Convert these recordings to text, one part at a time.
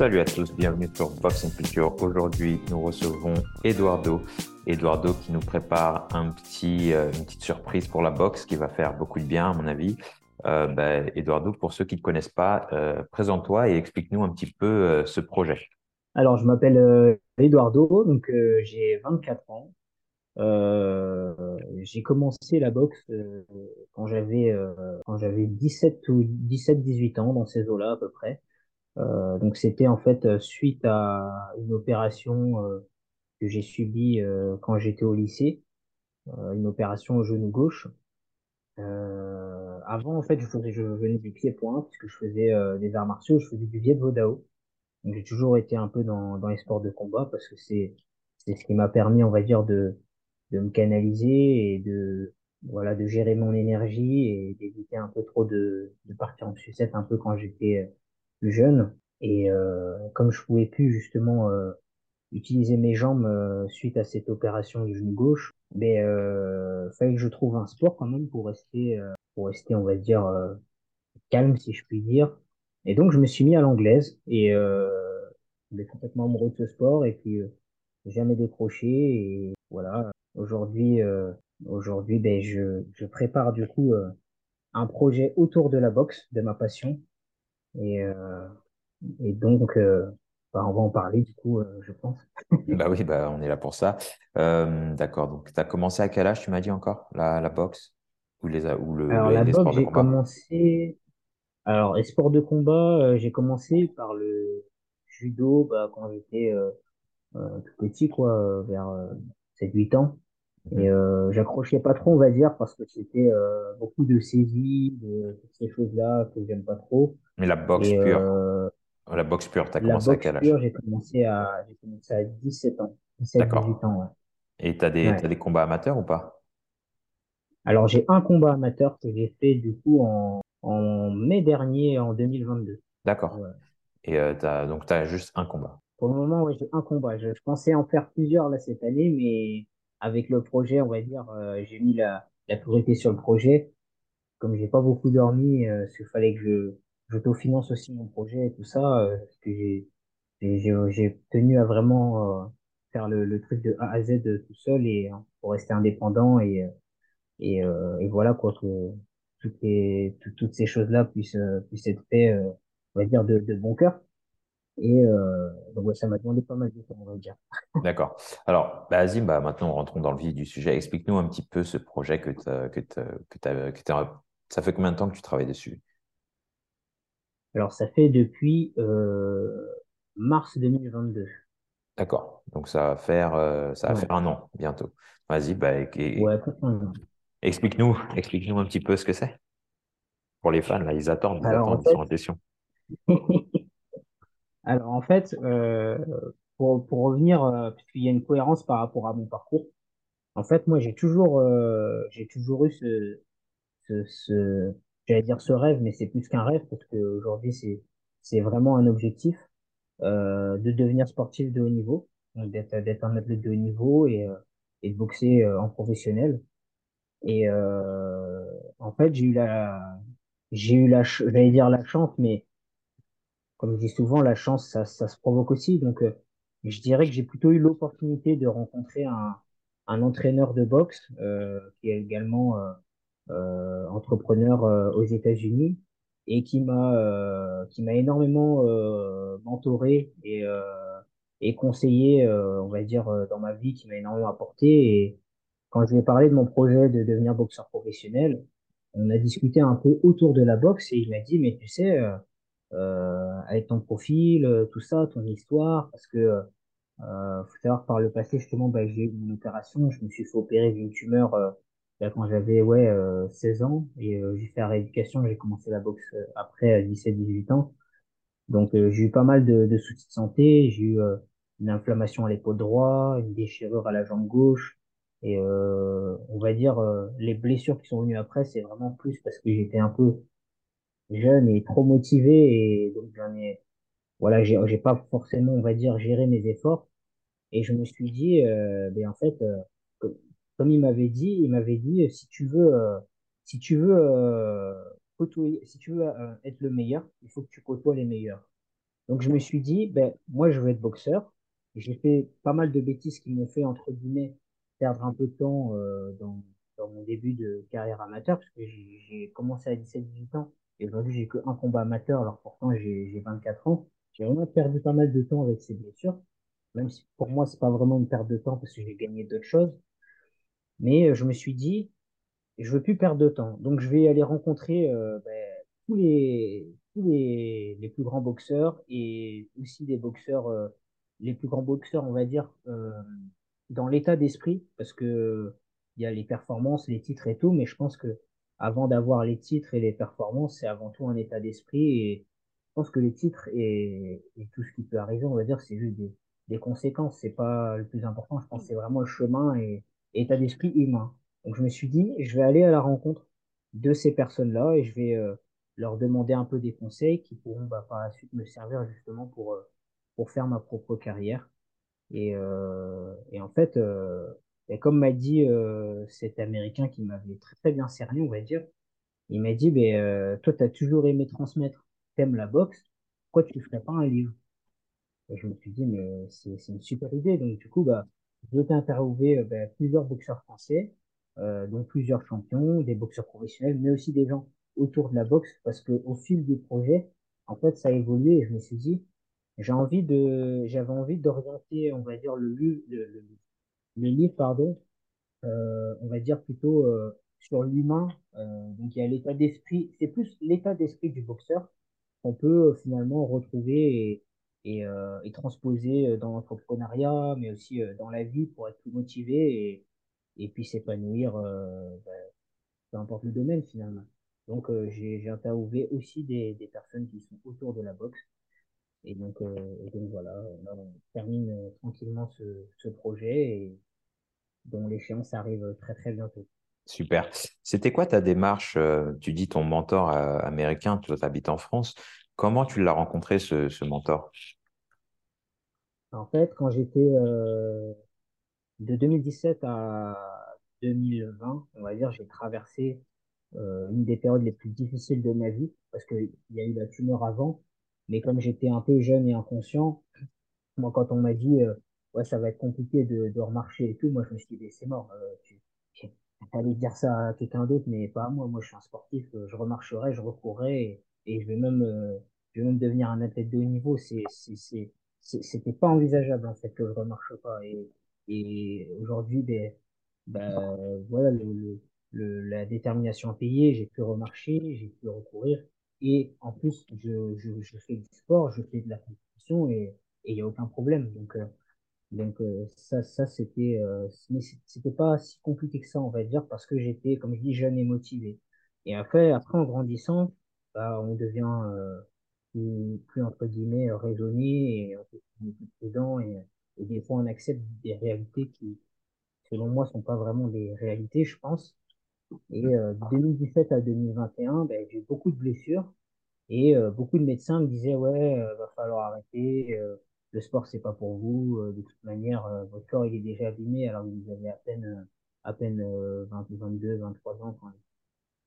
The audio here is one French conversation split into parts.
Salut à tous, bienvenue sur Boxing Culture. Aujourd'hui, nous recevons Eduardo. Eduardo qui nous prépare un petit, euh, une petite surprise pour la boxe qui va faire beaucoup de bien, à mon avis. Euh, ben, Eduardo, pour ceux qui ne te connaissent pas, euh, présente-toi et explique-nous un petit peu ce projet. Alors, je m'appelle Eduardo, donc j'ai 24 ans. J'ai commencé la boxe quand j'avais quand j'avais 17 ou 17-18 ans, dans ces eaux-là à peu près. Euh, donc, c'était en fait euh, suite à une opération euh, que j'ai subie euh, quand j'étais au lycée, euh, une opération au genou gauche. Euh, avant, en fait, je faisais, je venais du pied-point, puisque je faisais des arts martiaux, je faisais du Viet Vo Dao. Donc, j'ai toujours été un peu dans, dans les sports de combat parce que c'est, c'est ce qui m'a permis, on va dire, de, de me canaliser et de, voilà, de gérer mon énergie et d'éviter un peu trop de, de partir en sucette un peu quand j'étais plus jeune. Et euh, comme je pouvais plus justement euh, utiliser mes jambes euh, suite à cette opération du genou gauche, mais euh, fallait que je trouve un sport quand même pour rester, euh, pour rester, on va dire, euh, calme si je puis dire. Et donc je me suis mis à l'anglaise et euh, j'étais complètement amoureux de ce sport et puis jamais décroché et voilà. Aujourd'hui, aujourd'hui, ben je, je prépare du coup un projet autour de la boxe, de ma passion et euh, et donc euh, ben, on va en parler du coup, euh, je pense. Bah oui, bah, on est là pour ça. Euh, d'accord, donc tu as commencé à quel âge, tu m'as dit encore, la, la boxe? Ou les, ou le, Alors les, la les boxe, sports de j'ai combat? commencé. Alors, les sports de combat, euh, j'ai commencé par le judo bah, quand j'étais euh, euh, tout petit, quoi, vers euh, 7-8 ans. Et Mhm. euh, j'accrochais pas trop, on va dire, parce que c'était euh, beaucoup de saisie, de toutes ces choses-là que j'aime pas trop. Mais la boxe Et pure, euh, la boxe pure, tu as commencé à quel âge? pure, j'ai commencé à, j'ai commencé à 17 ans, D'accord. 17-18 ans, Et tu as ouais. des, t'as Ouais. des combats amateurs ou pas? Alors, j'ai un combat amateur que j'ai fait, du coup, en, en mai dernier, en 2022. D'accord. Et euh, t'as, donc tu as juste un combat. Pour le moment, j'ai un combat. Je, je pensais en faire plusieurs là cette année, mais avec le projet, on va dire, euh, j'ai mis la, la priorité sur le projet. Comme j'ai pas beaucoup dormi, euh, parce qu'il fallait que je j'autofinance aussi mon projet et tout ça, euh, parce que j'ai tenu à vraiment euh, faire le, le truc de A à Z de tout seul et euh, pour rester indépendant et euh, et, euh, et voilà quoi que toutes les tout- toutes ces choses-là puissent euh, puissent être faites, euh, on va dire de, de bon cœur. Et euh, donc ouais, ça m'a demandé pas mal de temps, on va dire. D'accord. Alors, bah, Azim, bah, maintenant rentrons dans le vif du sujet. Explique-nous un petit peu ce projet que t'as, que que t'as, que t'as- ça fait combien de temps que tu travailles dessus? Alors, ça fait depuis euh, mars 2022. D'accord. Donc ça va faire, euh, ça va Ouais, faire un an bientôt. Vas-y, bah, et- ouais, explique-nous, explique-nous un petit peu ce que c'est. Pour les fans, là, ils attendent, ils Alors, en attendent, ils sont fait, impatients. alors, en fait euh, pour, pour revenir, euh, puisqu'il y a une cohérence par rapport à mon parcours, en fait, moi, j'ai toujours, euh, j'ai toujours eu ce, ce, ce, j'allais dire ce rêve, mais c'est plus qu'un rêve, parce qu'aujourd'hui, c'est, c'est vraiment un objectif, euh, de devenir sportif de haut niveau, d'être, d'être un athlète de haut niveau et, euh, et de boxer euh, en professionnel. Et en fait, j'ai eu la, j'ai eu la, j'allais dire la chance, mais comme je dis souvent, la chance, ça, ça se provoque aussi. Donc, je dirais que j'ai plutôt eu l'opportunité de rencontrer un, un entraîneur de boxe qui est également entrepreneur euh, aux États-Unis et qui m'a euh, qui m'a énormément euh, mentoré et euh, et conseillé, euh, on va dire, euh, dans ma vie, qui m'a énormément apporté. Et quand je lui ai parlé de mon projet de devenir boxeur professionnel, on a discuté un peu autour de la boxe et il m'a dit, mais tu sais, euh, euh, avec ton profil, euh, tout ça, ton histoire, parce que euh, faut savoir que par le passé, justement, bah, j'ai eu une opération, je me suis fait opérer d'une tumeur bah, quand j'avais ouais, euh, 16 ans et euh, j'ai fait la rééducation, j'ai commencé la boxe euh, après à 17-18 ans. Donc euh, j'ai eu pas mal de, de soucis de santé, j'ai eu une inflammation à l'épaule droite, une déchirure à la jambe gauche et euh, on va dire euh, les blessures qui sont venues après, c'est vraiment plus parce que j'étais un peu jeune et trop motivé et donc j'en ai voilà, j'ai j'ai pas forcément, on va dire, géré mes efforts et je me suis dit, euh, ben en fait, comme il m'avait dit, il m'avait dit, euh, si tu veux, euh, si tu veux euh, côtoyer, si tu veux être le meilleur, il faut que tu côtoies les meilleurs. Donc, je me suis dit, ben, moi, je veux être boxeur. J'ai fait pas mal de bêtises qui m'ont fait, entre guillemets, perdre un peu de temps dans, mon début de carrière amateur, parce que j'ai commencé à 17-18 ans, et aujourd'hui, j'ai qu'un combat amateur, alors pourtant, j'ai 24 ans. J'ai vraiment perdu pas mal de temps avec ces blessures, même si pour moi, c'est pas vraiment une perte de temps, parce que j'ai gagné d'autres choses. Mais euh, je me suis dit, je veux plus perdre de temps. Donc, je vais aller rencontrer euh, ben, tous les, tous les, les plus grands boxeurs et aussi des boxeurs, euh, les plus grands boxeurs, on va dire, euh, dans l'état d'esprit, parce que il y a les performances, les titres et tout, mais je pense que avant d'avoir les titres et les performances, c'est avant tout un état d'esprit. Et je pense que les titres et, et tout ce qui peut arriver, on va dire, c'est juste des, des conséquences. C'est pas le plus important. Je pense que c'est vraiment le chemin et état d'esprit humain. Donc je me suis dit, je vais aller à la rencontre de ces personnes-là et je vais euh, leur demander un peu des conseils qui pourront bah, par la suite me servir justement pour, euh, pour faire ma propre carrière. Et, euh, et en fait, euh, et comme m'a dit euh, cet Américain qui m'avait très, très bien cerné, on va dire, il m'a dit, euh, toi, tu as toujours aimé transmettre, t'aimes la boxe, pourquoi tu ne ferais pas un livre? Et je me suis dit, mais c'est une super idée. Donc, du coup, bah, j'ai été interviewé euh, bah, plusieurs boxeurs français, euh, dont plusieurs champions, des boxeurs professionnels, mais aussi des gens autour de la boxe, parce que au fil du projet, en fait, ça a évolué et je me suis dit, j'ai envie de, j'avais envie d'orienter, on va dire, le, lu- le, le, le livre, pardon, euh, on va dire plutôt euh, sur l'humain. Euh, donc, il y a l'état d'esprit, c'est plus l'état d'esprit du boxeur qu'on peut euh, finalement retrouver et, et, euh, et transposer euh, dans l'entrepreneuriat, mais aussi euh, dans la vie pour être plus motivé et, et puis s'épanouir, bah, peu importe le domaine finalement. Donc j'ai interviewé aussi des, des personnes qui sont autour de la boxe. Et donc, euh, donc voilà, là, on termine tranquillement ce, ce projet et dont l'échéance arrive très très bientôt. Super. C'était quoi ta démarche? Tu dis ton mentor américain, tu habites en France. Comment tu l'as rencontré, ce, mentor? En fait, quand j'étais euh, de 2017 à 2020, on va dire, j'ai traversé euh, une des périodes les plus difficiles de ma vie, parce qu'il y a eu la tumeur avant, mais comme j'étais un peu jeune et inconscient, moi, quand on m'a dit, euh, ouais, ça va être compliqué de, remarcher et tout, moi, je me suis dit, c'est mort, tu, tu allais dire ça à quelqu'un d'autre, mais pas à moi. Moi, je suis un sportif, je remarcherai, je recourrai et, je vais même, vais même devenir un athlète de haut niveau. C'est, c'est, c'était pas envisageable, en fait, que je remarche pas. Et, et aujourd'hui, ben, ben, voilà, le, le, la détermination à payer, j'ai pu remarcher, j'ai pu recourir. Et en plus, je, je, je fais du sport, je fais de la compétition et et il n'y a aucun problème. Donc, euh, donc euh, ça, ça c'était, euh, mais c'était pas si compliqué que ça, on va dire, parce que j'étais, comme je dis, jeune et motivé. Et après, après en grandissant, bah, on devient euh, plus, entre guillemets raisonné et on plus prudent et, et des fois on accepte des réalités qui, selon moi, sont pas vraiment des réalités, je pense. Et euh, de 2017 à 2021, ben, j'ai eu beaucoup de blessures. Et euh, beaucoup de médecins me disaient, ouais, euh, va falloir arrêter, euh, le sport, c'est pas pour vous, euh, de toute manière, euh, votre corps, il est déjà abîmé, alors que vous avez à peine, à peine euh, 20, 22, 23 ans quand,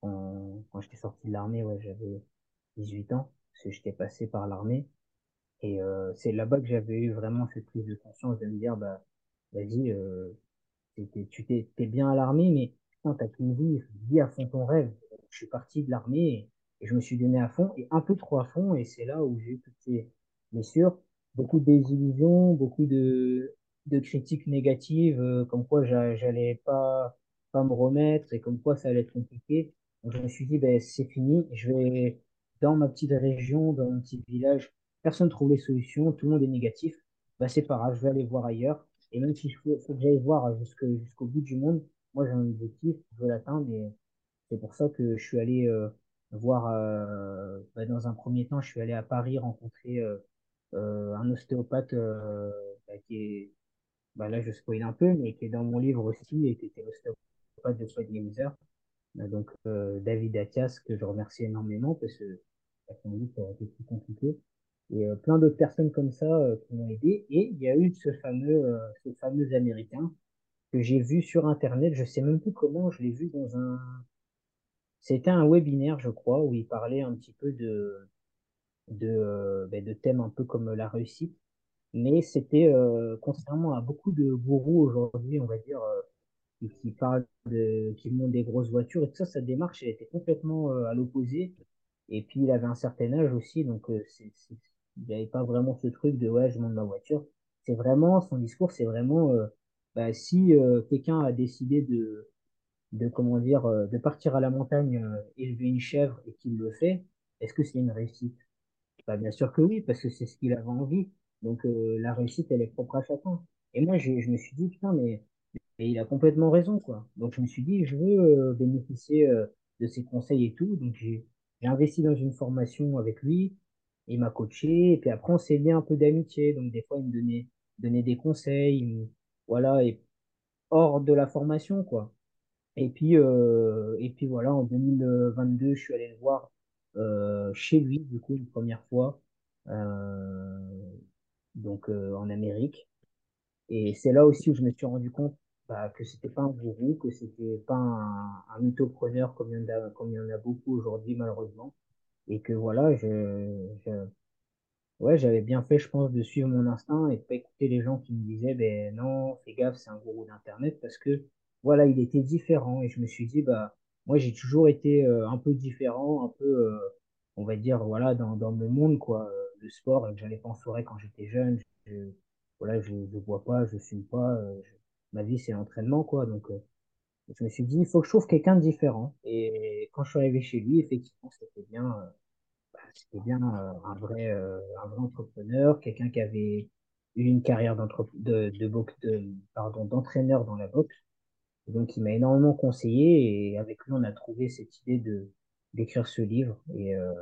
quand, quand j'étais sorti de l'armée, ouais, j'avais 18 ans, parce que j'étais passé par l'armée. Et euh, c'est là-bas que j'avais eu vraiment cette prise de conscience de me dire, bah, vas-y, euh, tu t'es, t'es bien à l'armée, mais putain, t'as qu'une vie, vis à fond ton rêve. Je suis parti de l'armée et, je me suis donné à fond, et un peu trop à fond, et c'est là où j'ai eu toutes ces blessures, beaucoup de désillusions, beaucoup de, de critiques négatives, euh, comme quoi j'a- j'allais pas, pas me remettre, et comme quoi ça allait être compliqué. Donc je me suis dit, ben, c'est fini, je vais dans ma petite région, dans mon petit village, personne ne trouve les solutions, tout le monde est négatif, ben, c'est pas grave, je vais aller voir ailleurs. Et même si je faut, faut que j'aille voir jusqu'au bout du monde, moi j'ai un objectif, je veux l'atteindre. Et c'est pour ça que je suis allé euh, voir, euh, bah, dans un premier temps, je suis allé à Paris rencontrer euh, un ostéopathe bah, qui est, bah, là je spoil un peu, mais qui est dans mon livre aussi, et qui était ostéopathe de Floyd Mayweather. Euh, Donc David Attias, que je remercie énormément parce que dit que ça plus compliqué. Et euh, plein d'autres personnes comme ça euh, qui m'ont aidé. Et il y a eu ce fameux, euh, ce fameux Américain que j'ai vu sur Internet. Je sais même plus comment, je l'ai vu dans un... C'était un webinaire, je crois, où il parlait un petit peu de, de, ben, de thèmes un peu comme la réussite. Mais c'était, contrairement à beaucoup de gourous aujourd'hui, on va dire, qui, parlent de, qui montent des grosses voitures et tout ça, sa démarche, elle était complètement à l'opposé. Et puis, il avait un certain âge aussi, donc euh, c'est, c'est- il n'avait pas vraiment ce truc de ouais, je monte ma voiture. C'est vraiment, son discours, c'est vraiment, euh, bah, si euh, quelqu'un a décidé de, de, comment dire, euh, de partir à la montagne, euh, élever une chèvre et qu'il le fait, est-ce que c'est une réussite? Bah, bien sûr que oui, parce que c'est ce qu'il avait envie. Donc, la réussite, elle est propre à chacun. Et moi, j'ai- je me suis dit, putain, mais et il a complètement raison, quoi. Donc, je me suis dit, je veux euh, bénéficier euh, de ses conseils et tout. Donc, j'ai j'ai investi dans une formation avec lui. Il m'a coaché. Et puis après, on s'est lié un peu d'amitié. Donc, des fois, il me donnait, donnait des conseils. voilà, et hors de la formation, quoi. Et puis, euh, et puis voilà, en 2022, je suis allé le voir euh, chez lui, du coup, une première fois, euh, donc euh, en Amérique. Et c'est là aussi où je me suis rendu compte bah, que c'était pas un gourou, que c'était pas un, un comme il y en a, comme il y en a beaucoup aujourd'hui, malheureusement. Et que voilà, je, je, Ouais, j'avais bien fait, je pense, de suivre mon instinct et de pas écouter les gens qui me disaient, ben non, fais gaffe, c'est un gourou d'Internet, parce que, voilà, il était différent. Et je me suis dit, bah, moi, j'ai toujours été euh, un peu différent, un peu, euh, on va dire, voilà, dans, dans le monde, quoi, euh, le sport, et que j'allais pas en soirée quand j'étais jeune. Je, voilà, je, je bois pas, je fume pas, euh, ma vie, c'est l'entraînement, quoi. Donc, euh, je me suis dit, il faut que je trouve quelqu'un de différent. Et quand je suis arrivé chez lui, effectivement, c'était bien. euh, c'était bien euh, un vrai, euh, un vrai entrepreneur, quelqu'un qui avait eu une carrière de, de, boxe- de, pardon, d'entraîneur dans la boxe. Et donc, il m'a énormément conseillé et avec lui, on a trouvé cette idée de, d'écrire ce livre. Et, euh,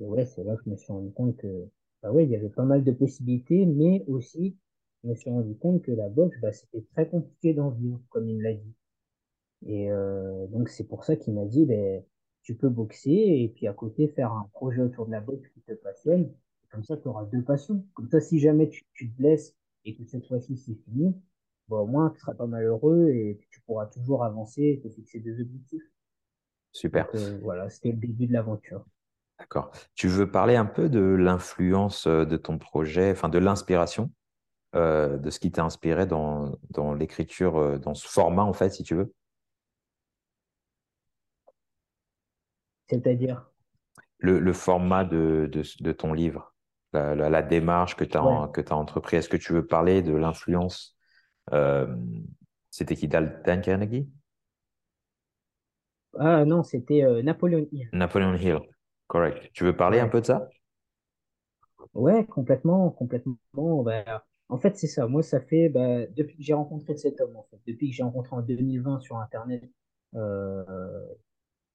et ouais, c'est là que je me suis rendu compte que, bah ouais, il y avait pas mal de possibilités, mais aussi, je me suis rendu compte que la boxe, bah, c'était très compliqué d'en vivre, comme il me l'a dit. Et euh, donc, c'est pour ça qu'il m'a dit, ben, tu peux boxer et puis à côté faire un projet autour de la boxe qui te passionne. Comme ça, tu auras deux passions. Comme ça, si jamais tu, tu te blesses et que cette fois-ci c'est fini, bon, au moins tu seras pas malheureux et tu pourras toujours avancer et te fixer des objectifs. Super. Donc euh, voilà, c'était le début de l'aventure. D'accord. Tu veux parler un peu de l'influence euh, de ton projet, enfin de l'inspiration, euh, de ce qui t'a inspiré dans, dans l'écriture, euh, dans ce format, en fait, si tu veux? C'est-à-dire, Le, le format de, de, de ton livre, la, la, la démarche que tu ouais. as, tu as entrepris. Est-ce que tu veux parler de l'influence? euh, c'était qui, Dan Carnegie? Ah non, c'était euh, Napoléon Hill. Napoleon Hill, correct. Tu veux parler un Ouais. peu de ça? Ouais, complètement, complètement. Bah, en fait, c'est ça. Moi, ça fait bah, depuis que j'ai rencontré cet homme, en fait, depuis que j'ai rencontré en 2020 sur Internet euh,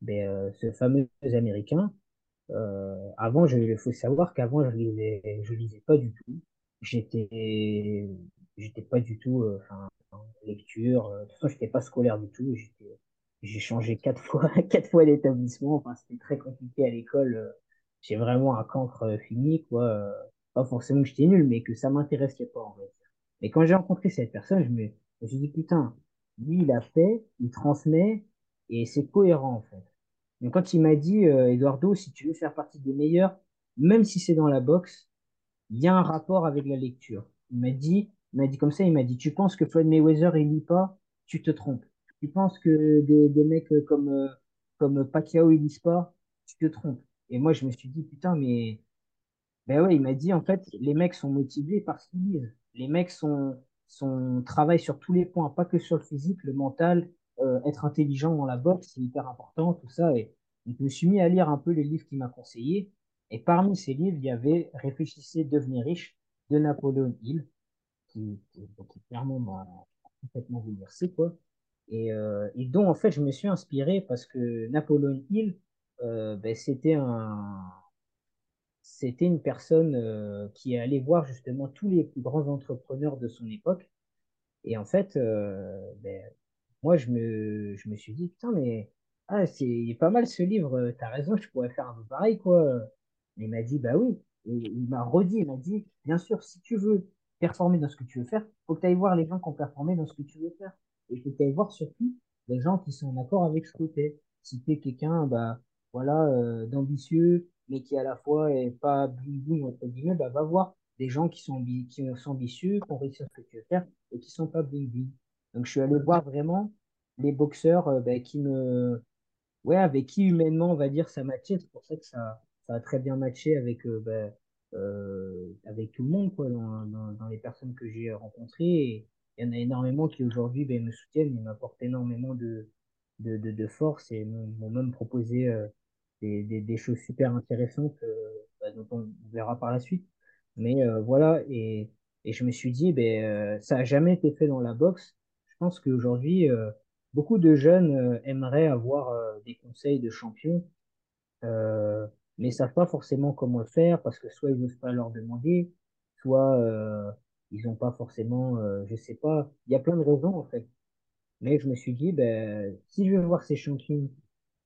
ben, euh, ce fameux Américain. Euh, avant, il faut savoir qu'avant, je lisais, je lisais pas du tout. J'étais, j'étais pas du tout, euh, enfin, en lecture. Euh, de toute façon, j'étais pas scolaire du tout. J'étais, j'ai changé quatre fois, quatre fois d'établissement. Enfin, c'était très compliqué à l'école. J'ai vraiment un cancre fini, quoi. Pas forcément que j'étais nul, mais que ça m'intéressait pas, en fait. Mais quand j'ai rencontré cette personne, je me, je suis dit, putain, lui, il a fait, il transmet, et c'est cohérent, en fait. Donc, quand il m'a dit, euh, Eduardo, si tu veux faire partie des meilleurs, même si c'est dans la boxe, il y a un rapport avec la lecture. Il m'a dit, il m'a dit comme ça, il m'a dit, tu penses que Floyd Mayweather, il lit pas, tu te trompes. Tu penses que des, des mecs euh, comme, euh, comme Pacquiao, ils lisent pas, tu te trompes. Et moi, je me suis dit, putain, mais ben ouais, il m'a dit en fait, les mecs sont motivés parce qu'ils lisent. Les mecs sont, sont travaillent sur tous les points, pas que sur le physique, le mental, euh, être intelligent dans la boxe, c'est hyper important, tout ça. Et donc, je me suis mis à lire un peu les livres qu'il m'a conseillés. Et parmi ces livres, il y avait Réfléchissez, devenez riche de Napoléon Hill, qui, qui, qui clairement m'a complètement bouleversé, quoi. Et, euh, et dont en fait je me suis inspiré parce que Napoléon Hill, euh, ben, c'était un, c'était une personne euh, qui est allée voir justement tous les plus grands entrepreneurs de son époque. Et en fait, euh, ben, moi, je me, je me suis dit, putain, mais ah, c'est pas mal ce livre, euh, t'as raison, je pourrais faire un peu pareil, quoi. Et il m'a dit, bah oui. Et il m'a redit, il m'a dit, bien sûr, si tu veux performer dans ce que tu veux faire, faut que tu ailles voir les gens qui ont performé dans ce que tu veux faire. Et faut que tu ailles voir surtout les gens qui sont en accord avec ce que tu. Si tu es quelqu'un, bah, voilà, d'ambitieux, mais qui à la fois est pas bling entre guillemets, bah, va voir des gens qui sont, qui sont ambitieux, qui ont réussi à ce que tu veux faire et qui sont pas bling bling. Donc, je suis allé voir vraiment les boxeurs euh, bah, qui me, ouais, avec qui humainement, on va dire, ça matchait. C'est pour ça que ça, ça a très bien matché avec, euh, ben, euh, avec tout le monde, quoi, dans, dans, dans les personnes que j'ai rencontrées. Il y en a énormément qui aujourd'hui ben, me soutiennent et m'apportent énormément de, de, de, de force et m'ont même proposé euh, des, des, des choses super intéressantes euh, ben, dont on verra par la suite. Mais euh, voilà, et, et je me suis dit, ben, euh, ça a jamais été fait dans la boxe. Je pense qu'aujourd'hui, Beaucoup de jeunes aimeraient avoir des conseils de champions, euh, mais savent pas forcément comment le faire parce que soit ils n'osent pas leur demander, soit euh, ils n'ont pas forcément, euh, je sais pas. Il y a plein de raisons en fait. Mais je me suis dit, ben, si je vais voir ces champions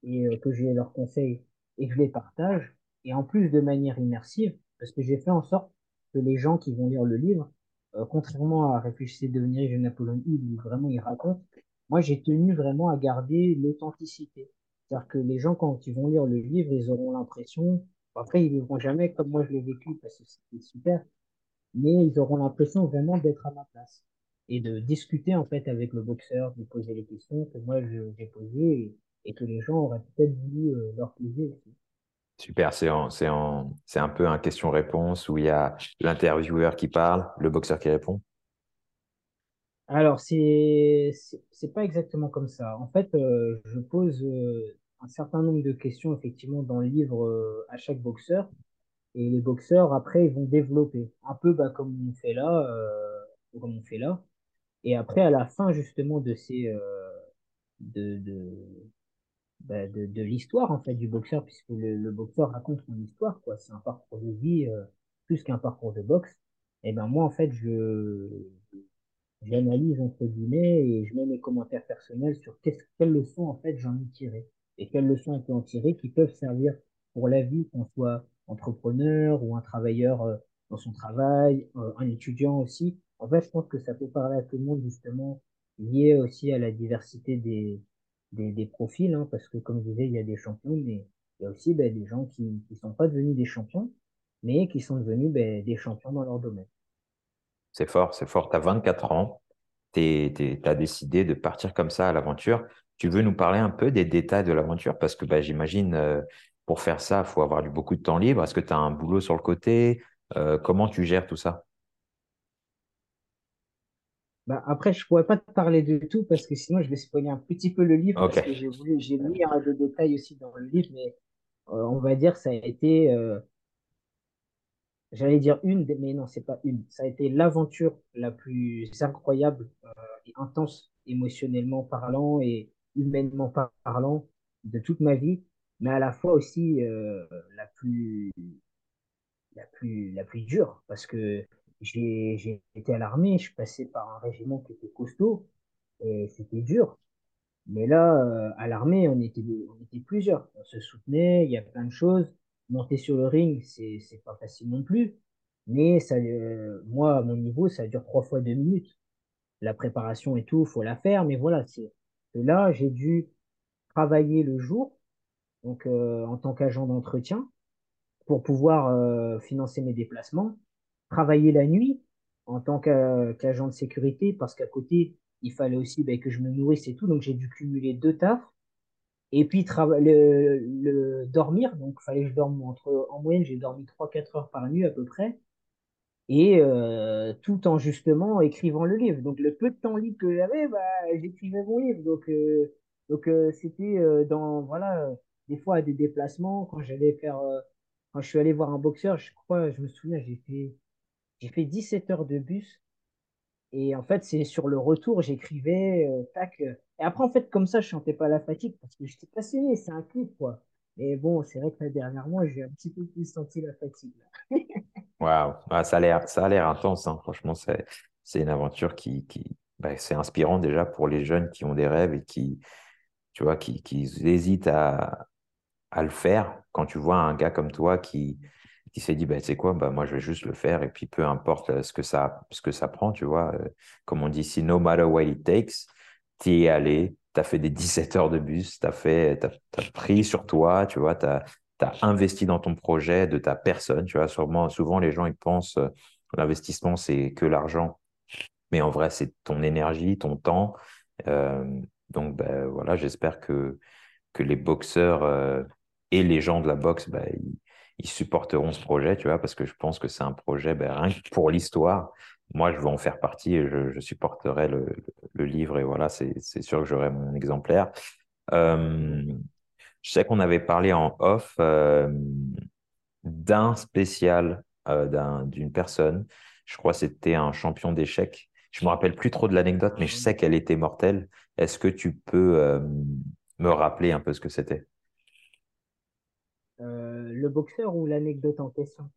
et euh, que j'ai leurs conseils et je les partage, et en plus de manière immersive, parce que j'ai fait en sorte que les gens qui vont lire le livre, euh, contrairement à Réfléchissez devenir de Napoléon où vraiment il raconte, moi j'ai tenu vraiment à garder l'authenticité. C'est-à-dire que les gens, quand ils vont lire le livre, ils auront l'impression, après ils ne vivront jamais comme moi je l'ai vécu, parce que c'était super, mais ils auront l'impression vraiment d'être à ma place et de discuter en fait avec le boxeur, de poser les questions que moi j'ai posées et, et que les gens auraient peut-être voulu euh, leur poser aussi. Super, c'est un peu un question-réponse où il y a l'intervieweur qui parle, le boxeur qui répond. Alors c'est c'est pas exactement comme ça. En fait, euh, je pose euh, un certain nombre de questions effectivement dans le livre euh, à chaque boxeur et les boxeurs après ils vont développer un peu bah, comme on fait là, comme on fait là. Et après à la fin justement de ces de, de bah, de, de l'histoire en fait du boxeur, puisque le, le boxeur raconte son histoire, quoi. C'est un parcours de vie euh, plus qu'un parcours de boxe. Et ben moi en fait je j'analyse entre guillemets et je mets mes commentaires personnels sur qu'est-ce, quelles leçons en fait j'en ai tiré et quelles leçons on peut en tirer qui peuvent servir pour la vie, qu'on soit entrepreneur ou un travailleur euh, dans son travail, euh, un étudiant aussi. En fait, je pense que ça peut parler à tout le monde justement, lié aussi à la diversité des, des, profils, hein, parce que comme je disais, il y a des champions, mais il y a aussi ben, des gens qui ne sont pas devenus des champions, mais qui sont devenus ben, des champions dans leur domaine. C'est fort, c'est fort. Tu as 24 ans, tu as décidé de partir comme ça à l'aventure. Tu veux nous parler un peu des détails de l'aventure? Parce que bah, j'imagine, euh, pour faire ça, il faut avoir du, beaucoup de temps libre. Est-ce que tu as un boulot sur le côté? Euh, comment tu gères tout ça? Bah, après, je pourrais pas te parler de tout parce que sinon je vais spoiler un petit peu le livre parce que j'ai voulu, j'ai mis un des détails aussi dans le livre, mais euh, on va dire ça a été, euh, j'allais dire une, mais non, c'est pas une. Ça a été l'aventure la plus incroyable euh, et intense émotionnellement parlant et humainement par- parlant de toute ma vie, mais à la fois aussi euh, la plus, la plus, la plus dure parce que j'ai, été à l'armée, je passé par un régiment qui était costaud et c'était dur. Mais là, euh, à l'armée, on était, on était plusieurs. On se soutenait, il y a plein de choses. Monter sur le ring, c'est, pas facile non plus. Mais ça, euh, moi, à mon niveau, ça dure trois fois deux minutes. La préparation et tout, faut la faire. Mais voilà, c'est là, j'ai dû travailler le jour, donc euh, en tant qu'agent d'entretien, pour pouvoir financer mes déplacements. Travailler la nuit en tant qu'a- qu'agent de sécurité, parce qu'à côté, il fallait aussi ben, que je me nourrisse et tout. Donc j'ai dû cumuler deux tafs. Et puis le, le dormir, donc il fallait que je dorme entre, en moyenne, j'ai dormi trois quatre heures par nuit à peu près, et euh, tout en justement écrivant le livre. Donc le peu de temps libre que j'avais, bah, j'écrivais mon livre. Donc euh, donc euh, c'était dans voilà des fois à des déplacements quand j'allais faire quand je suis allé voir un boxeur, je crois, je me souviens, j'ai fait j'ai fait 17 heures de bus et en fait, c'est sur le retour, j'écrivais, euh, euh. Et après, en fait, comme ça, je sentais pas la fatigue parce que j'étais passionné, c'est un clip, quoi. Mais bon, c'est vrai que là, dernièrement, j'ai un petit peu plus senti la fatigue, waouh, Ah, ça a l'air, intense, hein. Franchement, c'est, c'est une aventure qui, qui, bah, c'est inspirant déjà pour les jeunes qui ont des rêves et qui, tu vois, qui, qui hésitent à, à le faire. Quand tu vois un gars comme toi qui, qui s'est dit, bah, tu sais quoi, bah, moi, je vais juste le faire et puis peu importe euh, ce que ça, ce que ça prend, tu vois. euh, comme on dit ici, no matter what it takes, tu es allé, tu as fait des 17 heures de bus, tu as fait, t'as, t'as pris sur toi, tu vois, tu as, as investi dans ton projet, de ta personne. Tu vois, souvent, souvent les gens ils pensent euh, l'investissement c'est que l'argent, mais en vrai c'est ton énergie, ton temps. Euh, donc ben, voilà, j'espère que que les boxeurs et les gens de la boxe, ben, ils, supporteront ce projet, tu vois, parce que je pense que c'est un projet ben, rien que pour l'histoire. Moi, je veux en faire partie et je, je supporterai le, le, livre et voilà, c'est sûr que j'aurai mon exemplaire. Euh, je sais qu'on avait parlé en off euh, d'un spécial euh, d'une personne. Je crois que c'était un champion d'échecs. Je me rappelle plus trop de l'anecdote, mais je sais qu'elle était mortelle. Est-ce que tu peux me rappeler un peu ce que c'était? Le boxeur ou l'anecdote en question?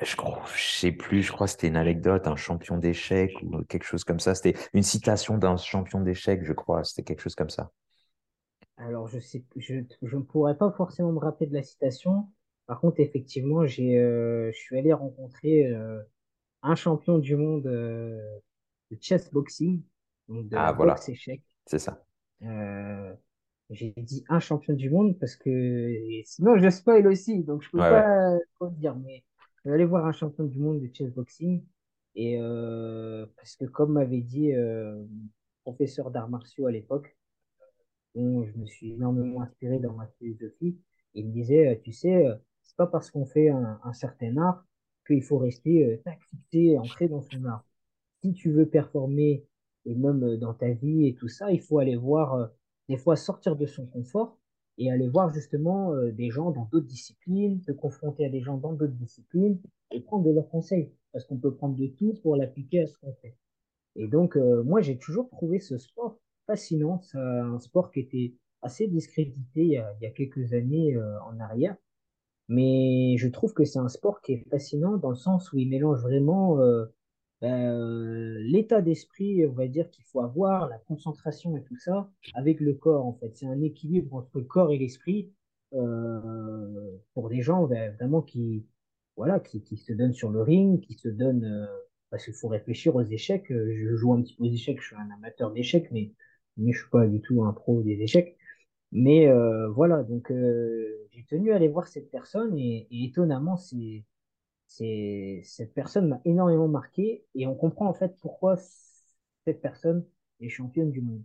Je crois, je sais plus, je crois que c'était une anecdote, un champion d'échecs ou quelque chose comme ça. C'était une citation d'un champion d'échecs, je crois. C'était quelque chose comme ça. Alors, je sais, je, je ne pourrais pas forcément me rappeler de la citation. Par contre, effectivement, j'ai, euh, je suis allé rencontrer euh, un champion du monde euh, de chess boxing, donc de Ah, voilà, boxe échec. c'est ça. J'ai dit un champion du monde parce que et sinon je spoil aussi, donc je peux Ouais, ouais. pas trop dire. Mais je vais aller voir un champion du monde de chess boxing et euh, parce que comme m'avait dit euh, professeur d'arts martiaux à l'époque dont je me suis énormément inspiré dans ma philosophie. Il me disait, euh, tu sais, euh, c'est pas parce qu'on fait un, un certain art qu'il faut rester euh, tac, fixé, ancré dans son art. Si tu veux performer, et même euh, dans ta vie et tout ça, il faut aller voir, euh, des fois sortir de son confort et aller voir justement euh, des gens dans d'autres disciplines, se confronter à des gens dans d'autres disciplines et prendre de leurs conseils. Parce qu'on peut prendre de tout pour l'appliquer à ce qu'on fait. Et donc, euh, moi, j'ai toujours trouvé ce sport fascinant. C'est un sport qui était assez discrédité il y a, quelques années euh, en arrière. Mais je trouve que c'est un sport qui est fascinant dans le sens où il mélange vraiment ben, euh, l'état d'esprit, on va dire, qu'il faut avoir, la concentration et tout ça, avec le corps, en fait. C'est un équilibre entre le corps et l'esprit euh, pour des gens ben, vraiment qui, voilà, qui, qui se donnent sur le ring, qui se donnent... euh, parce qu'il faut réfléchir aux échecs. Euh, Je joue un petit peu aux échecs, je suis un amateur d'échecs, mais, mais je suis pas du tout un pro des échecs. Mais euh, voilà, donc euh, j'ai tenu à aller voir cette personne et, et étonnamment, c'est, c'est, cette personne m'a énormément marqué et on comprend en fait pourquoi cette personne est championne du monde.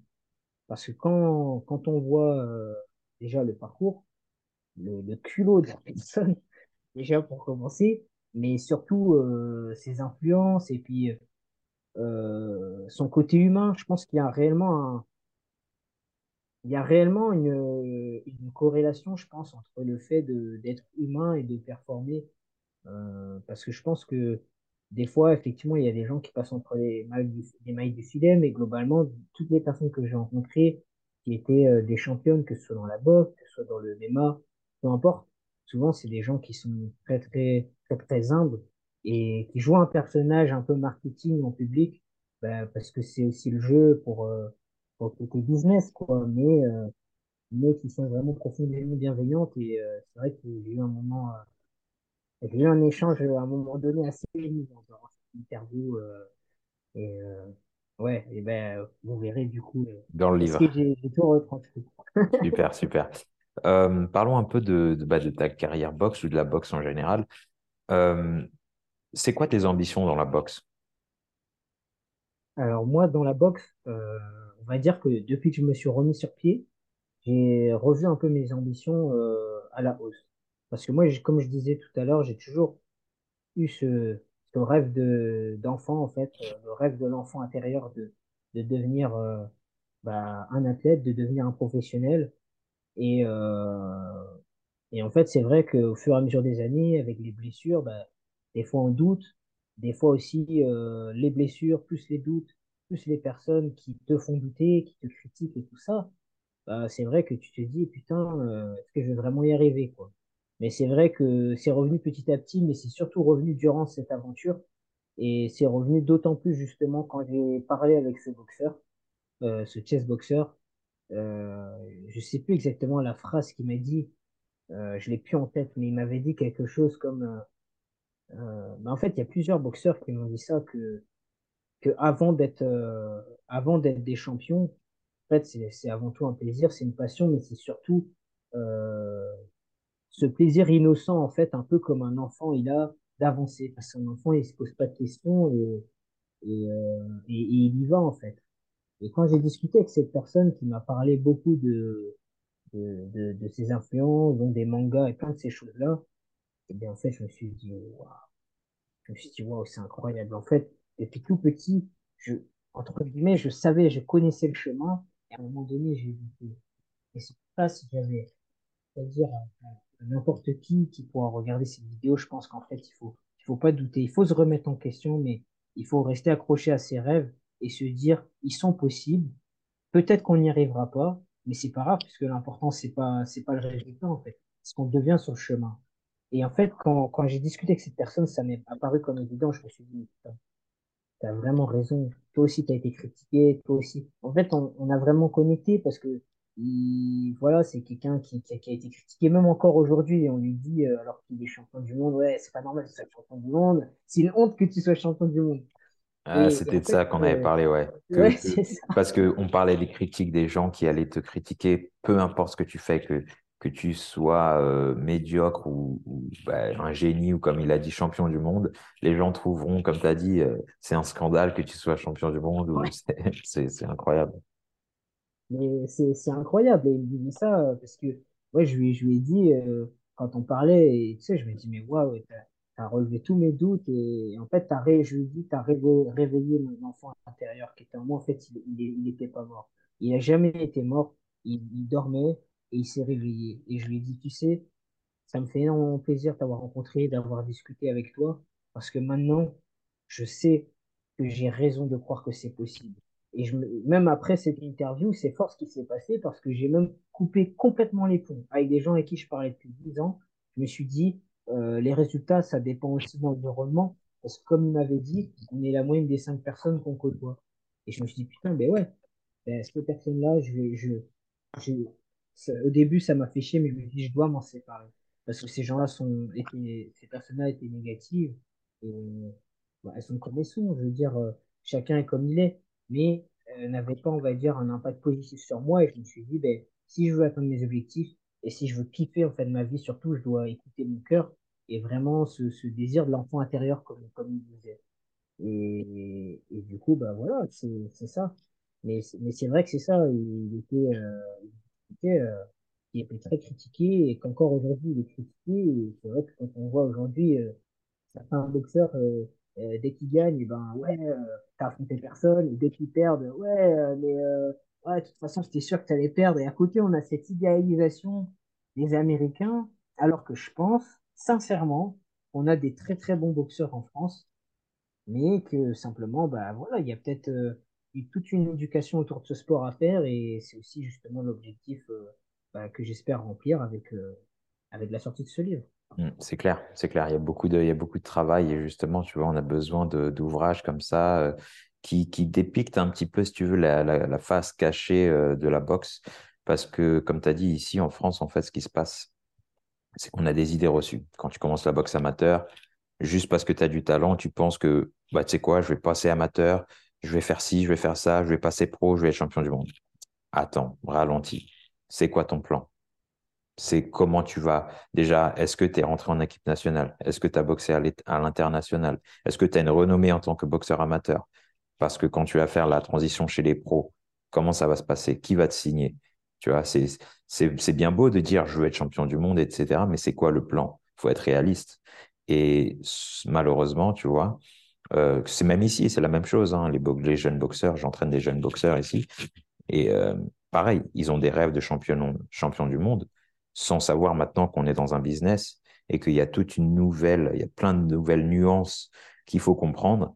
Parce que quand, quand on voit euh, déjà le parcours, le, le culot de la personne, déjà pour commencer, mais surtout euh, ses influences et puis euh, son côté humain, je pense qu'il y a réellement un, il y a réellement une, une corrélation, je pense, entre le fait d'être humain et de performer Euh, parce que je pense que des fois, effectivement, il y a des gens qui passent entre les mailles du, les mailles du filet, mais globalement, toutes les personnes que j'ai rencontrées qui étaient euh, des championnes, que ce soit dans la boxe, que ce soit dans le MMA, peu importe, souvent, c'est des gens qui sont très, très, très, très humbles et qui jouent un personnage un peu marketing en public, ben, parce que c'est aussi le jeu pour, euh, pour côté business, quoi, mais, euh, mais qui sont vraiment profondément bienveillantes et euh, c'est vrai que j'ai eu un moment euh, j'ai eu un échange à un moment donné assez émouvant dans cette interview. euh, et euh, ouais, et ben, vous verrez du coup euh, Dans le livre. j'ai tout retranscrit. Super, super. Euh, parlons un peu de, de, bah, de ta carrière boxe ou de la boxe en général. Euh, c'est quoi tes ambitions dans la boxe? Alors moi, dans la boxe, euh, on va dire que depuis que je me suis remis sur pied, j'ai revu un peu mes ambitions euh, à la hausse. Parce que moi, comme je disais tout à l'heure, j'ai toujours eu ce, ce rêve de d'enfant, en fait, euh, le rêve de l'enfant intérieur de, de devenir euh, bah, un athlète, de devenir un professionnel. Et, euh, et en fait, c'est vrai qu'au fur et à mesure des années, avec les blessures, bah, des fois on doute, des fois aussi euh, les blessures, plus les doutes, plus les personnes qui te font douter, qui te critiquent et tout ça, bah, c'est vrai que tu te dis, putain, euh, est-ce que je vais vraiment y arriver, quoi? Mais c'est vrai que c'est revenu petit à petit, mais c'est surtout revenu durant cette aventure. Et c'est revenu d'autant plus justement quand j'ai parlé avec ce boxeur, euh, ce chess boxeur. Euh, je sais plus exactement la phrase qu'il m'a dit, euh, je l'ai plus en tête, mais il m'avait dit quelque chose comme, euh, euh, bah, en fait, il y a plusieurs boxeurs qui m'ont dit ça que, que avant d'être, euh, avant d'être des champions, en fait, c'est, avant tout un plaisir, c'est une passion, mais c'est surtout, ce plaisir innocent, en fait, un peu comme un enfant, il a d'avancer. Parce qu'un enfant, il se pose pas de questions et, et, euh, et, il y va, en fait. Et quand j'ai discuté avec cette personne qui m'a parlé beaucoup de, de, de, de ses influences, dont des mangas et plein de ces choses-là, et bien, en fait, je me suis dit, waouh, je me suis dit, waouh, c'est incroyable. En fait, depuis tout petit, je, entre guillemets, je savais, je connaissais le chemin, et à un moment donné, j'ai dit, et c'est pas si j'avais, c'est-à-dire, euh, n'importe qui qui pourra regarder cette vidéo, je pense qu'en fait, il faut, il faut pas douter, il faut se remettre en question, mais il faut rester accroché à ses rêves et se dire, ils sont possibles. Peut-être qu'on n'y arrivera pas, mais c'est pas grave, puisque l'important, c'est pas, c'est pas le résultat, en fait. C'est ce qu'on devient sur le chemin. Et en fait, quand, quand j'ai discuté avec cette personne, ça m'est apparu comme évident. Je me suis dit, putain, t'as vraiment raison. Toi aussi, t'as été critiqué. Toi aussi. En fait, on, on a vraiment connecté parce que, il, voilà, c'est quelqu'un qui, qui, a, qui a été critiqué, même encore aujourd'hui. Et on lui dit, euh, alors qu'il est champion du monde, ouais, c'est pas normal que tu sois champion du monde. C'est une honte que tu sois champion du monde. Ah, c'était de ça qu'on avait euh, parlé, ouais. Que, ouais, que, c'est ça. parce que on parlait des critiques des gens qui allaient te critiquer, peu importe ce que tu fais, que, que tu sois euh, médiocre ou, ou, bah, un génie ou comme il a dit champion du monde, les gens trouveront, comme tu as dit, euh, c'est un scandale que tu sois champion du monde ou Ouais. c'est incroyable. Mais c'est incroyable. Et il me disait ça euh, parce que ouais, je lui, je lui ai dit, euh, quand on parlait, et, tu sais, je me dis, mais waouh, t'as, relevé tous mes doutes. Et, en fait, t'as ré, je lui ai dit, t'as réveillé, réveillé mon enfant intérieur qui était en moi. En fait, il, il, il était pas mort. Il a jamais été mort. Il, il dormait et il s'est réveillé. Et je lui ai dit, tu sais, ça me fait énormément plaisir t'avoir rencontré, d'avoir discuté avec toi, parce que maintenant, je sais que j'ai raison de croire que c'est possible. Et je me- même après cette interview, c'est fort ce qui s'est passé, parce que j'ai même coupé complètement les ponts. Avec des gens avec qui je parlais depuis 10 ans, je me suis dit, euh, les résultats, ça dépend aussi de l'environnement, parce que comme il m'avait dit, on est la moyenne des cinq personnes qu'on côtoie. Et je me suis dit, putain, ben ouais, ben, cette personne-là, je je, je, au début, ça m'a fait chier, mais je me dis, je dois m'en séparer. Parce que ces gens-là sont, étaient, ces personnes-là étaient négatives. Et, bah, elles sont comme elles sont. Je veux dire, euh, chacun est comme il est. Mais euh, n'avaient pas, on va dire, un impact positif sur moi. Et je me suis dit, ben, si je veux atteindre mes objectifs et si je veux kiffer, en fait, ma vie, surtout, je dois écouter mon cœur et vraiment ce, ce désir de l'enfant intérieur, comme, comme il disait. Et, et du coup, bah voilà, c'est ça. Mais, mais c'est vrai que c'est ça. Il était, euh, il était, euh, il était très critiqué et qu'encore aujourd'hui, il est critiqué. Et c'est vrai que quand on voit aujourd'hui euh, certains boxeurs, euh, euh, dès qu'ils gagnent, eh ben ouais, euh, t'as affronté personne. Dès qu'ils perdent, ouais, euh, mais euh, ouais, de toute façon, j'étais sûr que t'allais perdre. Et à côté, on a cette idéalisation des Américains, alors que je pense, sincèrement, on a des très très bons boxeurs en France mais que simplement, bah voilà, il y a peut-être eu toute une éducation autour de ce sport à faire et c'est aussi justement l'objectif bah, que j'espère remplir avec, avec la sortie de ce livre. Mm, C'est clair, c'est clair. Il y a beaucoup de, il y a beaucoup de travail et justement, tu vois, on a besoin d'ouvrages comme ça euh, qui, qui dépiquent un petit peu, si tu veux, la face cachée euh, de la boxe. Parce que, comme tu as dit, ici en France, en fait, ce qui se passe, c'est qu'on a des idées reçues. Quand tu commences la boxe amateur, juste parce que tu as du talent, tu penses que, bah, tu sais quoi, je vais passer amateur, je vais faire ci, je vais faire ça, je vais passer pro, je vais être champion du monde. Attends, ralentis. C'est quoi ton plan? C'est comment tu vas. Déjà, est-ce que tu es rentré en équipe nationale? Est-ce que tu as boxé à l'international? Est-ce que tu as une renommée en tant que boxeur amateur? Parce que quand tu vas faire la transition chez les pros, comment ça va se passer? Qui va te signer? Tu vois, c'est, bien beau de dire je veux être champion du monde, etc. Mais c'est quoi le plan? Il faut être réaliste. Et malheureusement, tu vois, euh, c'est même ici, c'est la même chose. hein. Les jeunes boxeurs, j'entraîne des jeunes boxeurs ici. Et euh, pareil, ils ont des rêves de champion, champion du monde sans savoir maintenant qu'on est dans un business et qu'il y a toute une nouvelle, il y a plein de nouvelles nuances qu'il faut comprendre,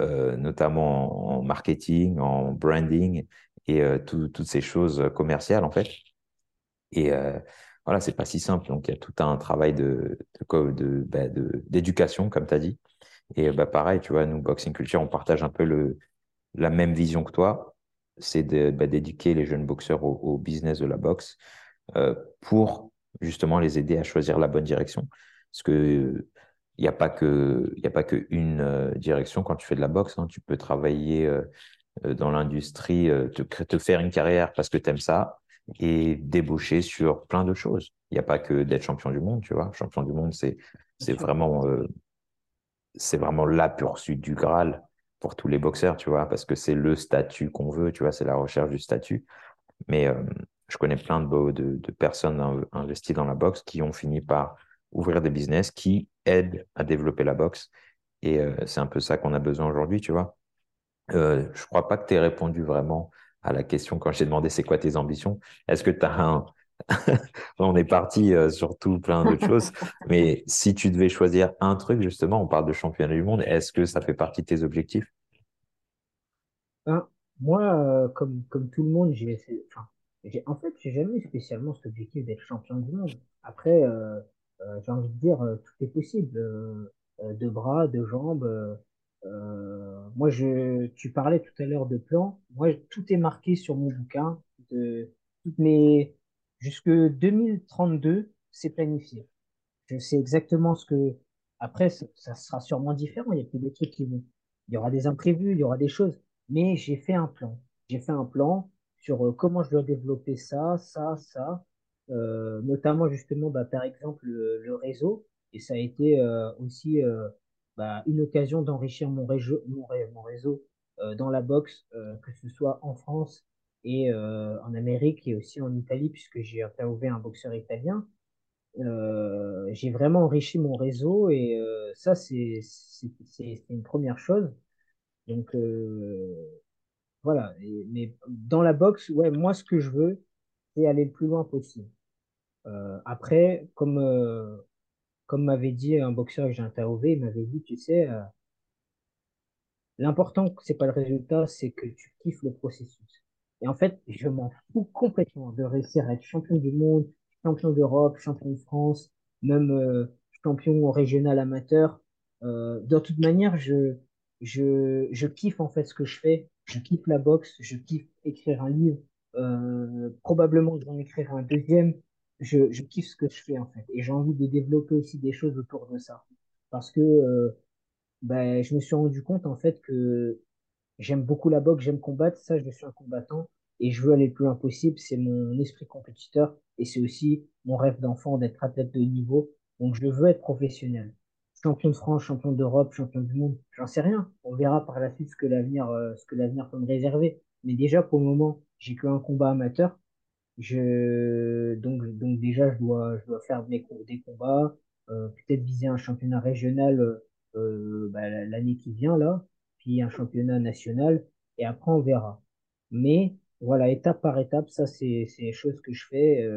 euh, notamment en marketing, en branding et euh, tout- toutes ces choses commerciales en fait. Et euh, voilà, c'est pas si simple. Donc il y a tout un travail de, bah, d'éducation, comme tu as dit. Et bah, pareil, tu vois, nous, Boxing Culture, on partage un peu la même vision que toi, c'est bah, d'éduquer les jeunes boxeurs au, au business de la boxe pour justement les aider à choisir la bonne direction. Parce que il n'y a pas que il a pas que une euh, direction quand tu fais de la boxe. hein. Tu peux travailler euh, euh, dans l'industrie, euh, te, faire une carrière parce que tu aimes ça, et déboucher sur plein de choses. Il n'y a pas que d'être champion du monde, tu vois. Champion du monde, c'est c'est vraiment, euh, c'est vraiment la poursuite du Graal pour tous les boxeurs, tu vois, parce que c'est le statut qu'on veut, tu vois, c'est la recherche du statut. Mais euh, je connais plein de, personnes in- investies dans la boxe qui ont fini par ouvrir des business qui aident à développer la boxe. Et euh, c'est un peu ça qu'on a besoin aujourd'hui, tu vois. Euh, je crois pas que tu répondu vraiment à la question quand je t'ai demandé c'est quoi tes ambitions. Est-ce que tu as un... On est parti euh, sur tout plein d'autres choses, mais si tu devais choisir un truc, justement, on parle de championnat du monde, est-ce que ça fait partie de tes objectifs? Moi, comme, tout le monde, j'ai enfin, en fait, j'ai jamais eu spécialement cet objectif d'être champion du monde. Après, euh, euh, j'ai envie de dire, euh, tout est possible. Euh, euh, de bras, de jambes. euh, moi, je, tu parlais tout à l'heure de plans. Moi, tout est marqué sur mon bouquin. De, toutes mes, jusque 2032, c'est planifié. Je sais exactement ce que. Après, ça, sera sûrement différent. Il y a peut-être des trucs qui vont. Il y aura des imprévus, il y aura des choses. Mais j'ai fait un plan. J'ai fait un plan sur euh, comment je dois développer ça, ça, ça. Euh, notamment, justement, bah, par exemple, le, réseau. Et ça a été euh, aussi bah, une occasion d'enrichir mon mon, mon réseau dans la boxe, que ce soit en France et en Amérique et aussi en Italie, puisque j'ai interviewé un boxeur italien. J'ai vraiment enrichi mon réseau et ça, c'est une première chose. Donc voilà. Mais dans la boxe, ouais, moi, ce que je veux, c'est aller le plus loin possible. Euh, après, comme, euh, comme m'avait dit un boxeur que j'ai interviewé, il m'avait dit, tu sais, euh, L'important, c'est pas le résultat, c'est que tu kiffes le processus. Et en fait, je m'en fous complètement de réussir à être champion du monde, champion d'Europe, champion de France, même euh, champion régional amateur. De toute manière, je, je, je kiffe en fait ce que je fais. Je kiffe la boxe, je kiffe écrire un livre. Euh, probablement que je vais en écrire un deuxième. Je, je kiffe ce que je fais en fait. Et j'ai envie de développer aussi des choses autour de ça. Parce que euh, ben, je me suis rendu compte en fait que j'aime beaucoup la boxe, j'aime combattre, ça je suis un combattant et je veux aller le plus loin possible, c'est mon esprit compétiteur et c'est aussi mon rêve d'enfant d'être athlète de niveau, donc je veux être professionnel. Champion de France, champion d'Europe, champion du monde, j'en sais rien. On verra par la suite ce que l'avenir euh, ce que l'avenir peut me réserver. Mais déjà pour le moment, j'ai que un combat amateur je, donc, donc déjà, je dois, je dois faire mes, des combats, euh, peut-être viser un championnat régional euh, bah, l'année qui vient là, puis un championnat national, et après on verra. Mais voilà, étape par étape, ça c'est c'est les choses que je fais,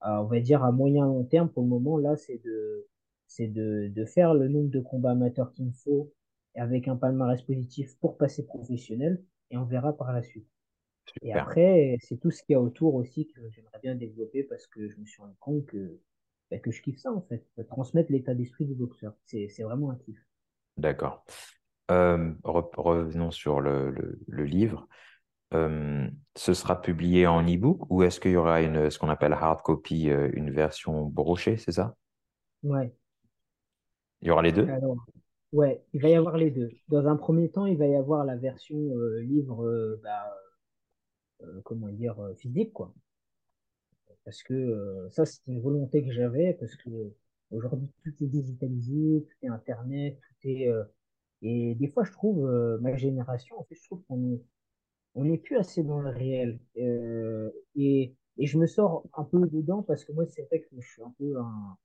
on va dire à moyen long terme pour le moment là, c'est de c'est de, de faire le nombre de combats amateurs qu'il me faut avec un palmarès positif pour passer professionnel, et on verra par la suite. Et après, c'est tout ce qu'il y a autour aussi que j'aimerais bien développer parce que je me suis rendu compte que, bah, que je kiffe ça en fait, transmettre l'état d'esprit du boxeur. C'est, c'est vraiment un kiff. D'accord. Euh, re- revenons sur le, le- le livre. Euh, ce sera publié en e-book ou est-ce qu'il y aura une, ce qu'on appelle hard copy, euh, une version brochée, c'est ça? Ouais, Il y aura les deux? ouais, il va y avoir les deux. Dans un premier temps, il va y avoir la version euh, livre, euh, bah, euh, comment dire, physique, quoi. Parce que ça, c'est une volonté que j'avais, parce que aujourd'hui, tout est digitalisé, tout est Internet, tout est. et des fois, je trouve, ma génération, en fait, je trouve qu'on est on n'est plus assez dans le réel. Et, et je me sors un peu dedans parce que moi, c'est vrai que je suis un peu un,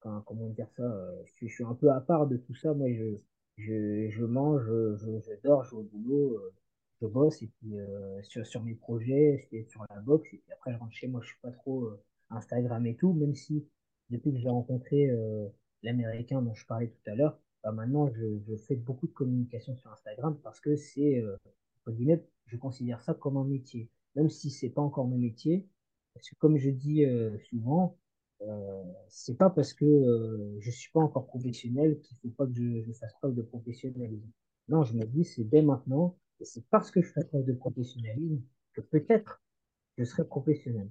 comment dire ça, euh, je suis, un peu à part de tout ça. Moi, je, je, je mange, je, je dors, je vais au boulot, euh, je bosse et puis euh, sur, sur mes projets, sur la boxe. Et puis après, je rentre chez moi, je suis pas trop euh, Instagram et tout, même si depuis que j'ai rencontré euh, l'Américain dont je parlais tout à l'heure, bah, maintenant, je, fais beaucoup de communication sur Instagram parce que c'est je considère ça comme un métier, même si c'est pas encore mon métier, parce que comme je dis souvent, euh, c'est pas parce que euh, je suis pas encore professionnel qu'il faut pas que je, je fasse preuve de professionnalisme. Non, je me dis c'est dès maintenant, et c'est parce que je fais preuve de professionnalisme que peut-être je serai professionnel.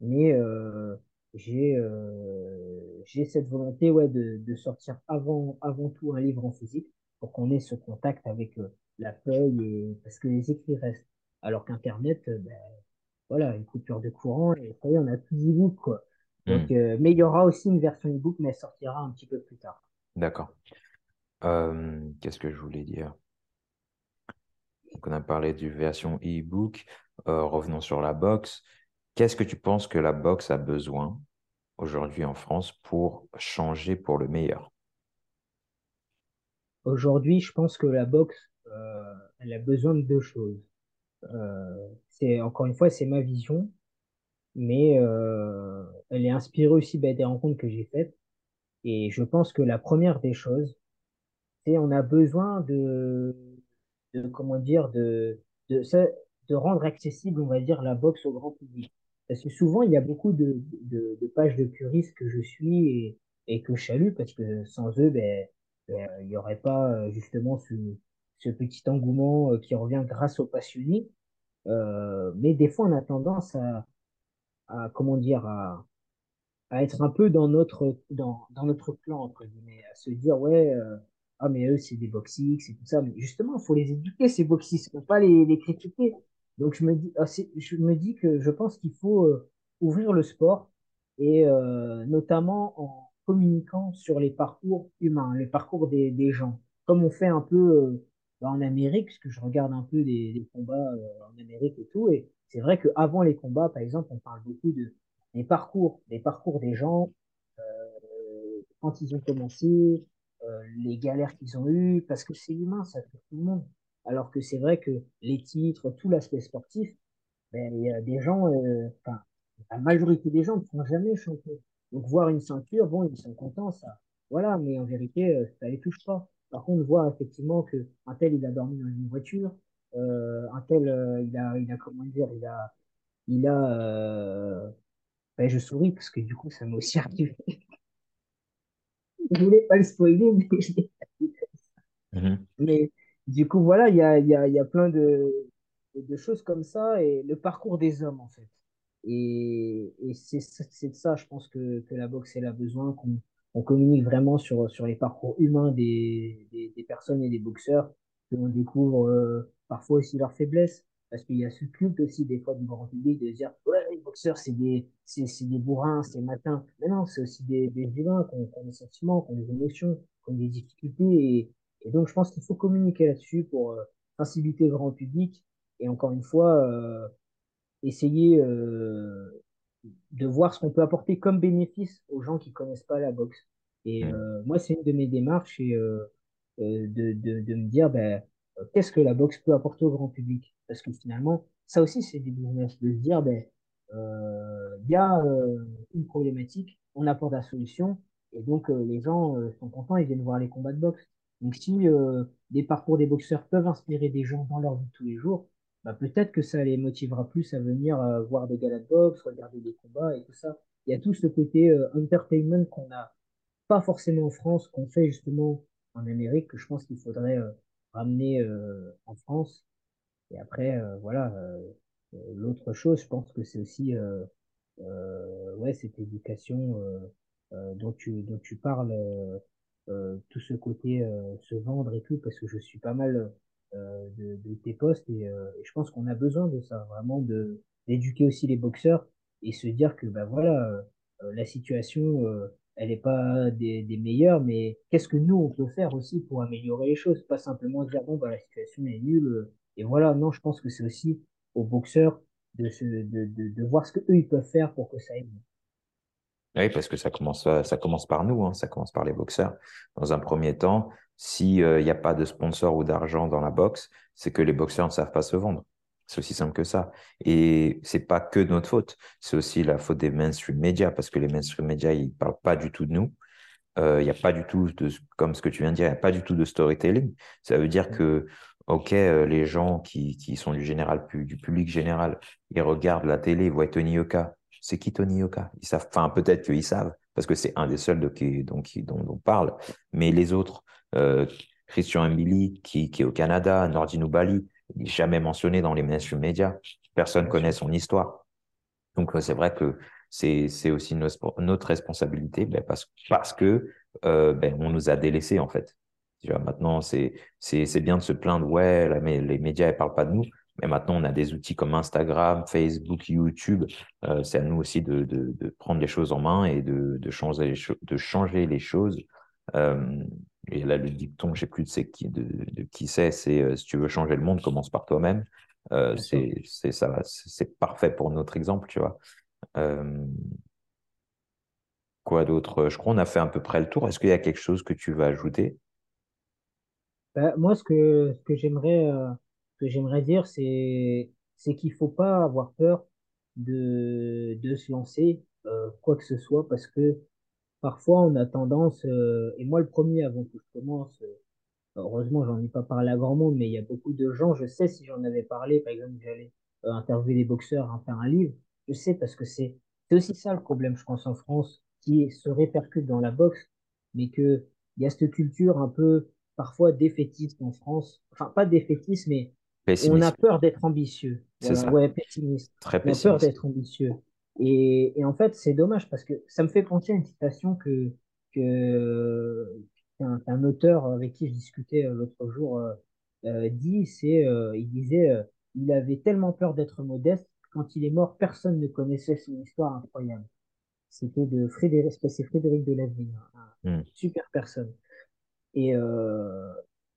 Mais euh, j'ai euh, j'ai cette volonté ouais, de, de sortir avant, avant tout un livre en physique pour qu'on ait ce contact avec euh, la feuille, et- parce que les écrits restent. Alors qu'Internet, euh, ben, voilà, une coupure de courant et ça y on a plus d'e-book, quoi. Donc, Hmm, euh, mais il y aura aussi une version e-book, mais elle sortira un petit peu plus tard. d'accord. Euh, qu'est-ce que je voulais dire? Donc, on a parlé du version e-book. Euh, revenons sur la box. Qu'est-ce que tu penses que la box a besoin aujourd'hui en France pour changer pour le meilleur? Aujourd'hui, je pense que la boxe, euh, elle a besoin de deux choses. C'est, encore une fois, c'est ma vision, mais euh, elle est inspirée aussi bah, des rencontres que j'ai faites. Et je pense que la première des choses, c'est on a besoin de, de comment dire, de, de, de rendre accessible, on va dire, la boxe au grand public. Parce que souvent, il y a beaucoup de, de, de pages de puristes que je suis et, et que je salue, parce que sans eux, ben, ben, il n'y aurait pas euh, justement ce, ce petit engouement euh, qui revient grâce aux passionnés. Euh, mais des fois, on a tendance à, à comment dire, à, à être un peu dans notre, dans, dans notre clan, entre guillemets, à se dire, ouais, euh, ah, mais eux, c'est des boxix et tout ça. Mais justement, il faut les éduquer, ces boxix, faut pas les, les critiquer. Donc, je me dis, ah, je me dis que je pense qu'il faut euh, ouvrir le sport et euh, notamment en communiquant sur les parcours humains, les parcours des, des gens, comme on fait un peu euh, bah, en Amérique, parce que je regarde un peu des, des combats euh, en Amérique et tout, et c'est vrai qu'avant les combats, par exemple, on parle beaucoup de des parcours, des parcours des gens, euh, quand ils ont commencé, euh, les galères qu'ils ont eues, parce que c'est humain, ça touche tout le monde. Alors que c'est vrai que les titres, tout l'aspect sportif, ben, y a des gens, euh, enfin, la majorité des gens ne font jamais champion. Donc voir une ceinture, bon, ils sont contents, ça. Voilà, mais en vérité, ça les touche pas. Par contre, voir effectivement que un tel, il a dormi dans une voiture, euh, un tel, il a, il a, comment dire, il a, il a, euh, ben, je souris parce que du coup, ça m'est aussi arrivé. Je voulais pas le spoiler, mais, Mhm. mais du coup, voilà, il y a, il y a, il y a plein de, de choses comme ça et le parcours des hommes, en fait. Et, et c'est c'est de ça, je pense, que, que la boxe, elle a besoin, qu'on on communique vraiment sur, sur les parcours humains des, des, des personnes et des boxeurs, qu'on découvre euh, parfois aussi leurs faiblesses, parce qu'il y a ce culte aussi des fois du grand public de dire, ouais, les boxeurs, c'est des, c'est, c'est des bourrins, c'est matins. Mais non, c'est aussi des, des humains qui ont, qui ont des sentiments, qui ont des émotions, qui ont des difficultés. Et, et donc, je pense qu'il faut communiquer là-dessus pour euh, sensibiliser le grand public. Et encore une fois, euh, essayer euh, de voir ce qu'on peut apporter comme bénéfice aux gens qui connaissent pas la boxe. Et Mhm. euh, moi, c'est une de mes démarches et, de, de, de me dire ben, qu'est-ce que la boxe peut apporter au grand public? Parce que finalement, ça aussi, c'est du business, de se dire, ben, euh, il y a euh, une problématique, on apporte la solution, et donc euh, les gens sont contents, ils viennent voir les combats de boxe. Donc si des parcours des boxeurs peuvent inspirer des gens dans leur vie tous les jours, bah, peut-être que ça les motivera plus à venir euh, voir des galas de boxe, regarder des combats et tout ça. Il y a tout ce côté euh, entertainment qu'on n'a pas forcément en France, qu'on fait justement en Amérique, que je pense qu'il faudrait euh, ramener euh, en France. Et après, euh, voilà, euh, euh, l'autre chose, je pense que c'est aussi euh, ouais, cette éducation dont tu, dont tu parles, tout ce côté se vendre et tout, parce que je suis pas mal de, de tes posts et, je pense qu'on a besoin de ça, vraiment d'éduquer aussi les boxeurs et se dire que bah voilà, la situation, elle n'est pas des, meilleures, mais qu'est-ce que nous on peut faire aussi pour améliorer les choses, pas simplement dire bon bah la situation est nulle euh, et voilà, non, je pense que c'est aussi aux boxeurs de, se, de, de, voir ce que eux ils peuvent faire pour que ça aille mieux. Oui, parce que ça commence, euh, ça commence par nous, hein, ça commence par les boxeurs. Dans un premier temps, s'il n'y a pas de sponsor ou d'argent dans la boxe, c'est que les boxeurs ne savent pas se vendre. C'est aussi simple que ça. Et c'est pas que de notre faute, c'est aussi la faute des mainstream médias, parce que les mainstream médias, ils parlent pas du tout de nous. Euh, Il n'y a pas du tout de, comme ce que tu viens de dire, il n'y a pas du tout de storytelling. Ça veut dire que, OK, euh, les gens qui, qui sont du général, du public général, ils regardent la télé, ils voient Tony Yoka. C'est qui Tony Yoka? Ils savent, enfin, peut-être qu'ils savent, parce que c'est un des seuls de qui, dont, qui, dont, dont on parle. Mais les autres, euh, Christian Mbili, qui, qui est au Canada, Nordine Bali, il n'est jamais mentionné dans les mainstream médias. Personne connaît son histoire. Donc, euh, c'est vrai que c'est, aussi notre, notre responsabilité ben, parce, parce que euh, ben, on nous a délaissés, en fait. Maintenant, c'est, bien de se plaindre, ouais, là, mais les médias, ils parlent pas de nous. Mais maintenant, on a des outils comme Instagram, Facebook, YouTube. Euh, c'est à nous aussi de, de, de, prendre les choses en main et de, de changer, les de changer les choses. Euh, et là, le dicton, je ne sais plus de, qui, de, de qui c'est, c'est euh, si tu veux changer le monde, commence par toi-même. Euh, c'est ça, c'est parfait pour notre exemple, tu vois. Euh, quoi d'autre? Je crois qu'on a fait à peu près le tour. Est-ce qu'il y a quelque chose que tu veux ajouter? Bah, Moi, ce que, ce que j'aimerais euh, que j'aimerais dire, c'est c'est qu'il faut pas avoir peur de, de se lancer quoi que ce soit parce que parfois on a tendance, euh, et moi le premier avant que je commence, euh, heureusement j'en ai pas parlé à grand monde, mais il y a beaucoup de gens, je sais si j'en avais parlé, par exemple j'allais euh, interviewer des boxeurs, en faire un livre, je sais parce que c'est c'est aussi ça le problème, je pense, en France, qui se répercute dans la boxe, mais que il y a cette culture un peu parfois défaitiste en France, enfin pas défaitiste, mais on a Pessimiste. peur d'être ambitieux. Voilà, ouais, pessimiste. Très On a peur pessimiste. d'être ambitieux. Et, et en fait, c'est dommage parce que ça me fait penser à une citation que, que qu'un qu'un auteur avec qui je discutais euh, l'autre jour euh, euh, dit, c'est, euh, il disait, euh, il avait tellement peur d'être modeste, quand il est mort, personne ne connaissait son histoire incroyable. C'était de Frédéric, c'est Frédéric Delavigne, un, un Hmm. super personne. Et, euh,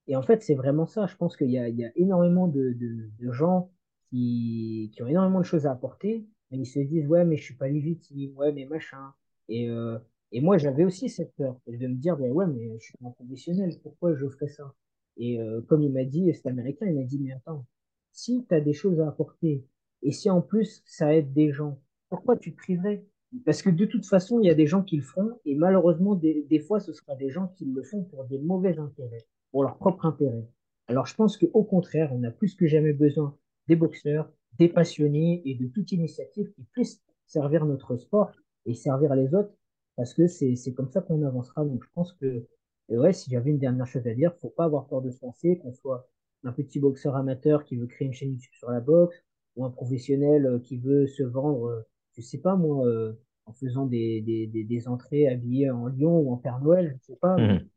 et en fait, c'est vraiment ça. Je pense qu'il y a, il y a énormément de, de, de gens qui, qui ont énormément de choses à apporter, mais ils se disent, ouais, mais je suis pas légitime, ouais, mais machin. Et, euh, et moi, j'avais aussi cette peur de me dire, ben ouais, mais je suis pas professionnel, pourquoi je ferais ça? Et euh, comme il m'a dit, cet Américain, il m'a dit, mais attends, si tu as des choses à apporter, et si en plus ça aide des gens, pourquoi tu te priverais? Parce que de toute façon, il y a des gens qui le feront, et malheureusement, des, des fois, ce sera des gens qui le font pour des mauvais intérêts, pour leur propre intérêt. Alors, je pense qu'au contraire, on a plus que jamais besoin des boxeurs, des passionnés et de toute initiative qui puisse servir notre sport et servir les autres, parce que c'est, c'est comme ça qu'on avancera. Donc, je pense que, et ouais, si j'avais une dernière chose à dire, faut pas avoir peur de se lancer, qu'on soit un petit boxeur amateur qui veut créer une chaîne YouTube sur la boxe, ou un professionnel euh, qui veut se vendre, euh, je sais pas moi, euh, en faisant des, des, des, des entrées habillées en lion ou en Père Noël, je sais pas, Mhm.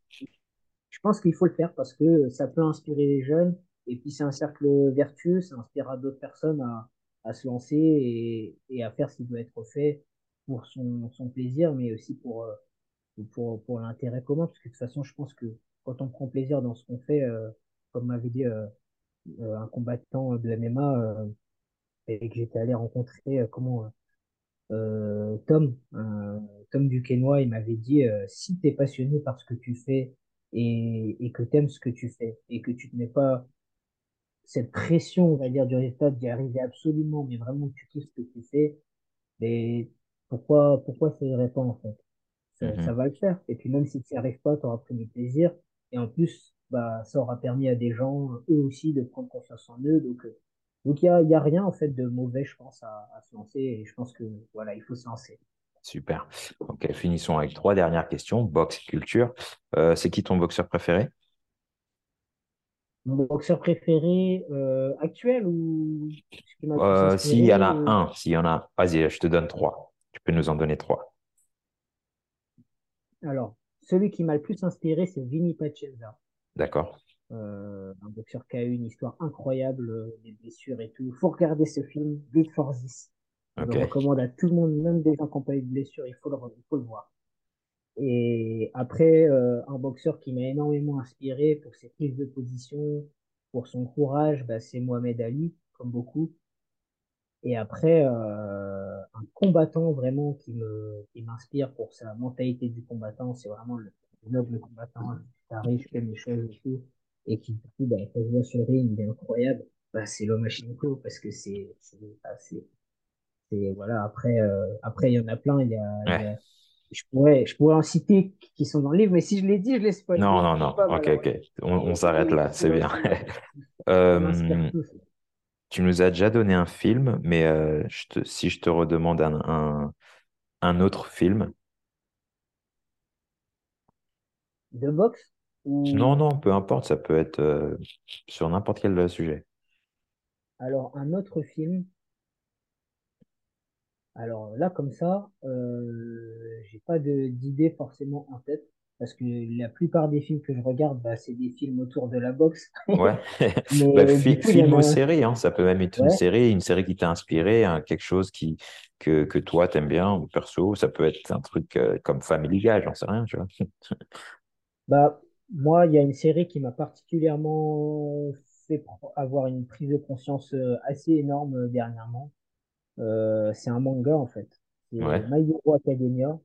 je pense qu'il faut le faire parce que ça peut inspirer les jeunes et puis c'est un cercle vertueux, ça inspirera d'autres personnes à, se lancer et, à faire ce qui doit être fait pour son, plaisir, mais aussi pour, euh, pour, l'intérêt commun. Parce que de toute façon, je pense que quand on prend plaisir dans ce qu'on fait, euh, comme m'avait dit euh, un combattant de MMA et que j'étais allé rencontrer, comment Tom, Tom Duquesnoy, il m'avait dit si tu es passionné par ce que tu fais et, et que tu aimes ce que tu fais et que tu ne mets pas cette pression, on va dire, du résultat d'y arriver absolument, mais vraiment que tu kiffes ce que tu fais, mais pourquoi, pourquoi ça irait pas en fait? Ça, ça Mhm. va le faire. Et puis même si tu n'y arrives pas, tu auras pris du plaisir. Et en plus, bah, ça aura permis à des gens, eux aussi, de prendre confiance en eux. Donc, euh, donc il y a, y a rien en fait de mauvais, je pense, à, à se lancer. Et je pense que voilà, il faut se lancer. Super. Ok, finissons avec trois dernières questions. Boxe et culture. Euh, c'est qui ton boxeur préféré? Mon boxeur préféré euh, actuel ou plus Euh, s'il y en a ou... un, s'il y en a, vas-y, je te donne trois. Tu peux nous en donner trois. Alors, celui qui m'a le plus inspiré, c'est Vinny Pacenza, D'accord? euh, un boxeur qui a eu une histoire incroyable, euh, des blessures et tout. Il faut regarder ce film, Big for This. Je le recommande à tout le monde, même des gens qui n'ont pas eu de blessure, il faut le, il faut le voir. Et après, euh, un boxeur qui m'a énormément inspiré pour ses prises de position, pour son courage, bah, c'est Mohamed Ali, comme beaucoup. Et après, euh, un combattant vraiment qui me, qui m'inspire pour sa mentalité du combattant, c'est vraiment le noble combattant qui arrive, fait les choses et tout, et qui, du coup, bah, quand je vois sur le ring, il est incroyable, bah, c'est Lomachenko, parce que c'est, c'est, bah, voilà, après, euh, après, il y en a plein, il y a, il y a, je pourrais, je pourrais en citer qui sont dans le livre, mais si je les dis, je les spoil, Non, non, non. pas, Ok, ok. On, s'arrête là. C'est bien. Euh, tu nous as déjà donné un film, mais euh, je te- si je te redemande un, un, un autre film, De boxe, non, non, peu importe, ça peut être euh, sur n'importe quel sujet. alors un autre film, Alors là, comme ça, euh, j'ai pas d'idée forcément en tête. parce que la plupart des films que je regarde, bah, c'est des films autour de la boxe. Ouais, bah, coup, film en ou a. série, hein, ça peut même être une série, une série qui t'a inspiré, hein, quelque chose qui, que, que toi t'aimes bien, ou perso, ça peut être un truc euh, comme Family Guy, j'en sais rien, tu vois. bah, moi, il y a une série qui m'a particulièrement fait avoir une prise de conscience euh, assez énorme euh, dernièrement. Euh, c'est un manga, en fait. C'est Ouais, My Hero Academia.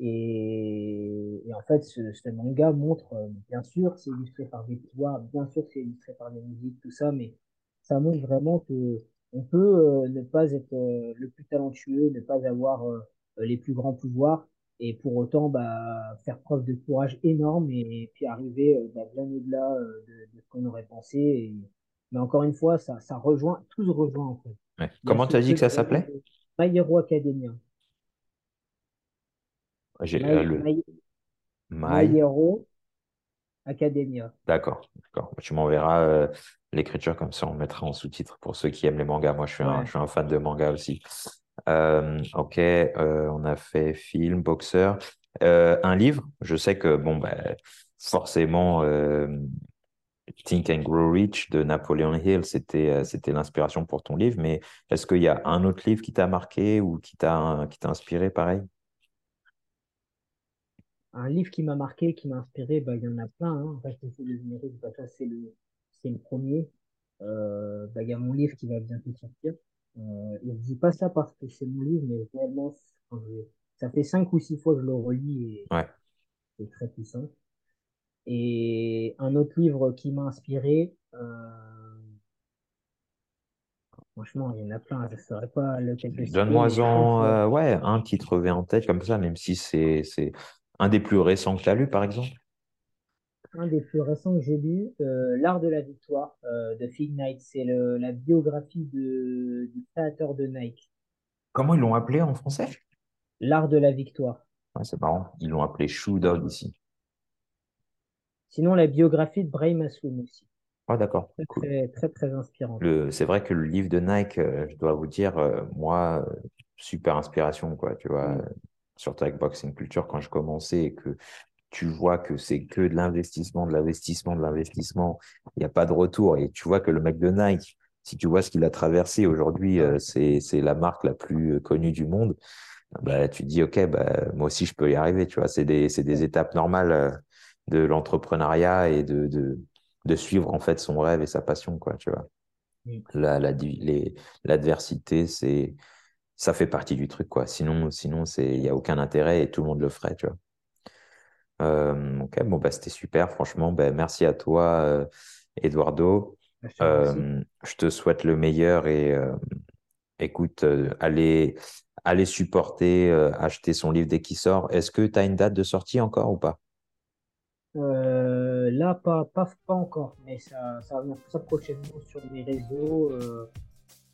Et, et en fait, ce, ce manga montre, euh, bien sûr, c'est illustré par des pouvoirs, bien sûr, c'est illustré par des musiques, tout ça, mais ça montre vraiment que on peut euh, ne pas être euh, le plus talentueux, ne pas avoir euh, les plus grands pouvoirs, et pour autant bah, faire preuve de courage énorme et, puis arriver euh, bah, bien au-delà euh, de, de ce qu'on aurait pensé. Et- mais encore une fois, ça, ça rejoint, tout se rejoint en fait. Ouais. Comment ce t'as dit que ça s'appelait? My Hero Academia. J'ai euh, My, le My, My My. Hero Academia. D'accord, d'accord. Tu m'enverras euh, l'écriture comme ça, on mettra en sous-titre pour ceux qui aiment les mangas. Moi, je suis un, je Ouais. suis un fan de manga aussi. Euh, ok, on a fait film, boxeur. Un livre, je sais que, bon, ben, forcément, Think and Grow Rich de Napoleon Hill, c'était euh, c'était l'inspiration pour ton livre, mais est-ce qu'il y a un autre livre qui t'a marqué ou qui t'a qui t'a inspiré pareil? Un livre qui m'a marqué, qui m'a inspiré, bah, il y en a plein. Hein. Reste ici le générique, bah, ça c'est le, c'est le premier. Euh, bah, il y a mon livre qui va bientôt sortir. Euh, je dis pas ça parce que c'est mon livre, mais réellement, ça fait cinq ou six fois que je le relis et Ouais, c'est très puissant. Et un autre livre qui m'a inspiré, euh, franchement, il y en a plein, je ne saurais pas lequel donne-moi-en euh, ouais, un qui te revient en tête comme ça, même si c'est c'est un des plus récents que tu as lu, par exemple. Un des plus récents que j'ai lu, euh, L'Art de la Victoire de Fig Knight. C'est la biographie de, du créateur de Nike. Comment ils l'ont appelé en français? L'Art de la Victoire. Ouais, c'est marrant, ils l'ont appelé Shoe Dog ici. Sinon, la biographie de Bray Masloum aussi. Ah, d'accord, Très, cool. très, très, c'est vrai que le livre de Nike, euh, je dois vous dire, euh, moi, euh, super inspiration, quoi, tu vois, Mm. surtout avec Boxing Culture, quand je commençais et que tu vois que c'est que de l'investissement, de l'investissement, de l'investissement, il n'y a pas de retour. Et tu vois que le mec de Nike, si tu vois ce qu'il a traversé aujourd'hui, euh, c'est, c'est la marque la plus connue du monde, bah, tu te dis, OK, bah, moi aussi, je peux y arriver, tu vois, c'est des, c'est des Ouais. étapes normales de l'entrepreneuriat et de, de, de suivre, en fait, son rêve et sa passion, quoi, tu vois. Mm. La, la, l'adversité, c'est, ça fait partie du truc, quoi. Sinon, sinon, c'est, il n'y a aucun intérêt et tout le monde le ferait, tu vois. Euh, ok, bon, bah, c'était super, franchement. Ben, merci à toi, euh, Eduardo. Je te remercie. Euh, je te souhaite le meilleur et écoute, allez, allez supporter, acheter son livre dès qu'il sort. Est-ce que tu as une date de sortie encore ou pas? Euh, là, pas, pas, pas encore, mais ça, ça va venir très prochainement sur mes réseaux. Euh,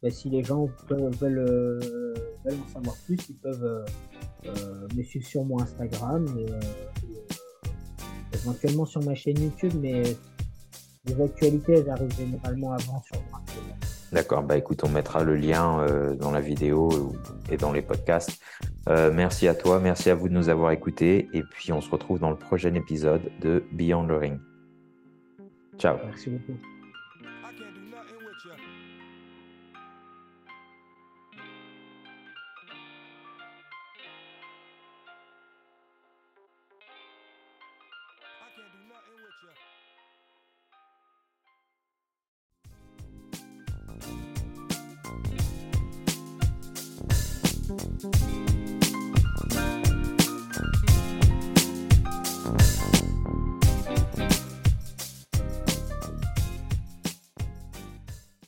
bah, si les gens peuvent- veulent, euh, veulent en savoir plus, ils peuvent euh, euh, me suivre sur mon Instagram et, euh, éventuellement sur ma chaîne YouTube, mais les actualités, elles arrivent généralement avant sur Instagram. D'accord, bah écoute, on mettra le lien euh, dans la vidéo et dans les podcasts. Euh, merci à toi, merci à vous de nous avoir écoutés et puis on se retrouve dans le prochain épisode de Beyond the Ring. Ciao. Merci beaucoup.